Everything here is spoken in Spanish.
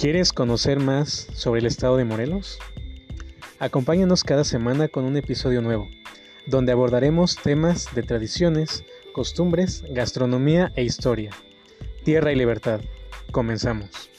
¿Quieres conocer más sobre el estado de Morelos? Acompáñanos cada semana con un episodio nuevo, donde abordaremos temas de tradiciones, costumbres, gastronomía e historia. Tierra y libertad. Comenzamos.